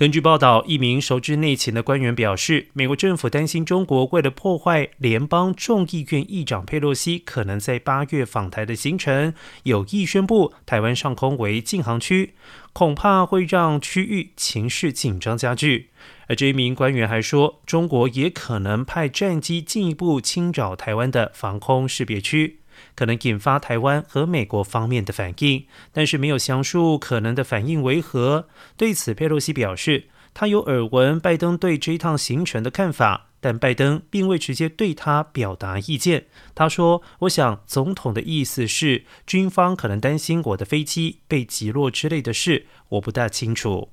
根据报道，一名熟知内情的官员表示，美国政府担心中国为了破坏联邦众议院议长佩洛西可能在八月访台的行程，有意宣布台湾上空为禁航区，恐怕会让区域情势紧张加剧。而这一名官员还说，中国也可能派战机进一步侵扰台湾的防空识别区。可能引发台湾和美国方面的反应，但是没有详述可能的反应为何。对此，佩洛西表示，他有耳闻拜登对这一趟行程的看法，但拜登并未直接对他表达意见。他说：“我想总统的意思是，军方可能担心我的飞机被击落之类的事，我不大清楚。”